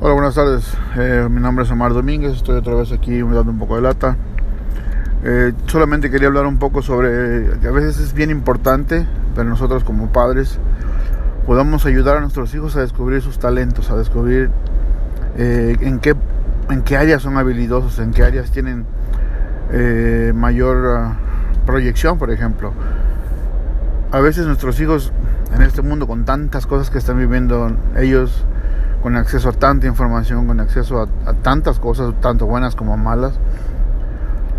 Hola, buenas tardes. Eh, mi nombre es Omar Domínguez. Estoy otra vez aquí dando un poco de lata. Eh, solamente quería hablar un poco sobre que a veces es bien importante para nosotros como padres podamos ayudar a nuestros hijos a descubrir sus talentos, a descubrir eh, en qué en qué áreas son habilidosos, en qué áreas tienen mayor ah, proyección, por ejemplo. A veces nuestros hijos en este mundo con tantas cosas que están viviendo ellos con acceso a tanta información, con acceso a, tantas cosas, tanto buenas como malas,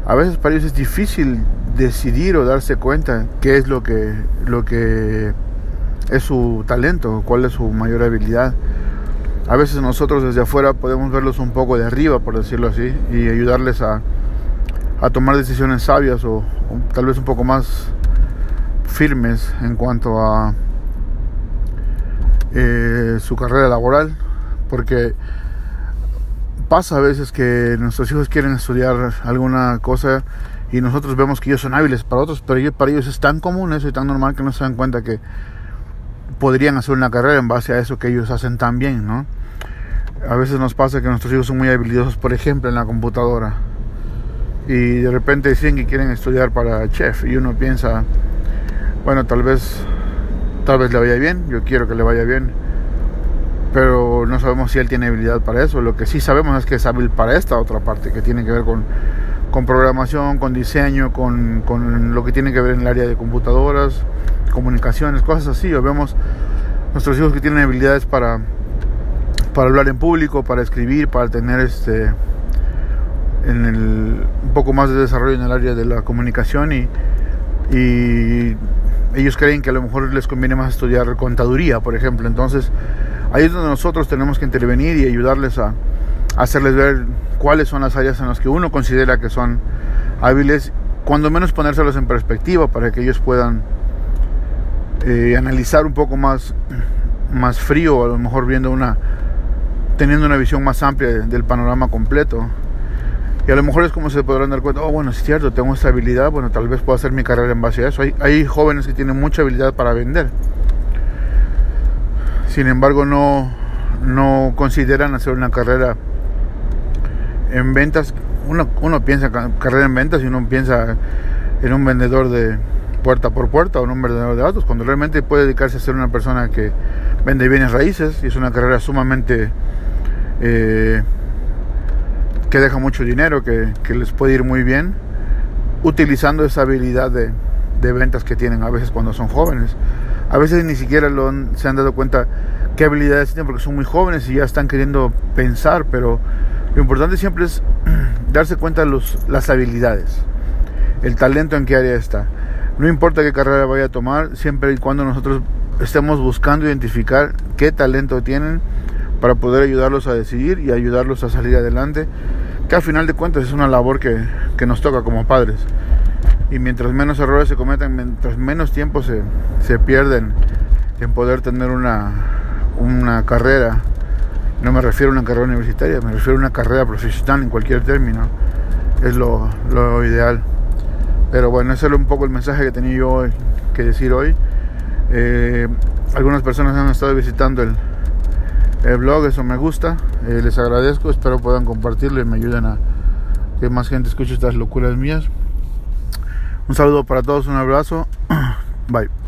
a veces para ellos es difícil decidir o darse cuenta qué es lo que, lo que es su talento, cuál es su mayor habilidad. A veces nosotros desde afuera podemos verlos un poco de arriba, por decirlo así, y ayudarles a, a tomar decisiones sabias o, tal vez un poco más firmes en cuanto a eh, su carrera laboral porque pasa a veces que nuestros hijos quieren estudiar alguna cosa y nosotros vemos que ellos son hábiles para otros, pero para ellos es tan común eso y tan normal que no se dan cuenta que podrían hacer una carrera en base a eso que ellos hacen tan bien, ¿no? A veces nos pasa que nuestros hijos son muy habilidosos, por ejemplo, en la computadora. Y de repente dicen que quieren estudiar para chef y uno piensa, bueno, tal vez tal vez le vaya bien, yo quiero que le vaya bien pero no sabemos si él tiene habilidad para eso. Lo que sí sabemos es que es hábil para esta otra parte, que tiene que ver con, con programación, con diseño, con, con, lo que tiene que ver en el área de computadoras, comunicaciones, cosas así. O vemos nuestros hijos que tienen habilidades para, para hablar en público, para escribir, para tener este el, un poco más de desarrollo en el área de la comunicación y ellos creen que a lo mejor les conviene más estudiar contaduría, por ejemplo. Entonces, Ahí es donde nosotros tenemos que intervenir y ayudarles a, hacerles ver cuáles son las áreas en las que uno considera que son hábiles, cuando menos ponérselos en perspectiva para que ellos puedan eh, analizar un poco más, más frío, a lo mejor viendo una, teniendo una visión más amplia del panorama completo. Y a lo mejor es como se podrán dar cuenta, oh bueno, es cierto, tengo esta habilidad, bueno, tal vez pueda hacer mi carrera en base a eso. Hay, hay jóvenes que tienen mucha habilidad para vender sin embargo no, no consideran hacer una carrera en ventas. Uno, uno piensa carrera en ventas y uno piensa en un vendedor de puerta por puerta o en un vendedor de autos, cuando realmente puede dedicarse a ser una persona que vende bienes raíces y es una carrera sumamente eh, que deja mucho dinero, que, les puede ir muy bien, utilizando esa habilidad de, de ventas que tienen a veces cuando son jóvenes a veces ni siquiera se han dado cuenta qué habilidades tienen porque son muy jóvenes y ya están queriendo pensar, pero lo importante siempre es darse cuenta de las habilidades, el talento en qué área está. No importa qué carrera vaya a tomar, siempre y cuando nosotros estemos buscando identificar qué talento tienen para poder ayudarlos a decidir y ayudarlos a salir adelante, que al final de cuentas es una labor que, que nos toca como padres y mientras menos errores se cometen, mientras menos tiempo se, se pierden en poder tener una, una carrera, no me refiero a una carrera universitaria, me refiero a una carrera profesional en cualquier término, es lo, lo ideal. Pero bueno, ese es un poco el mensaje que tenía yo que decir hoy. Eh, algunas personas han estado visitando el, el blog, eso me gusta, eh, les agradezco, espero puedan compartirlo y me ayuden a que más gente escuche estas locuras mías. Un saludo para todos, un abrazo. Bye.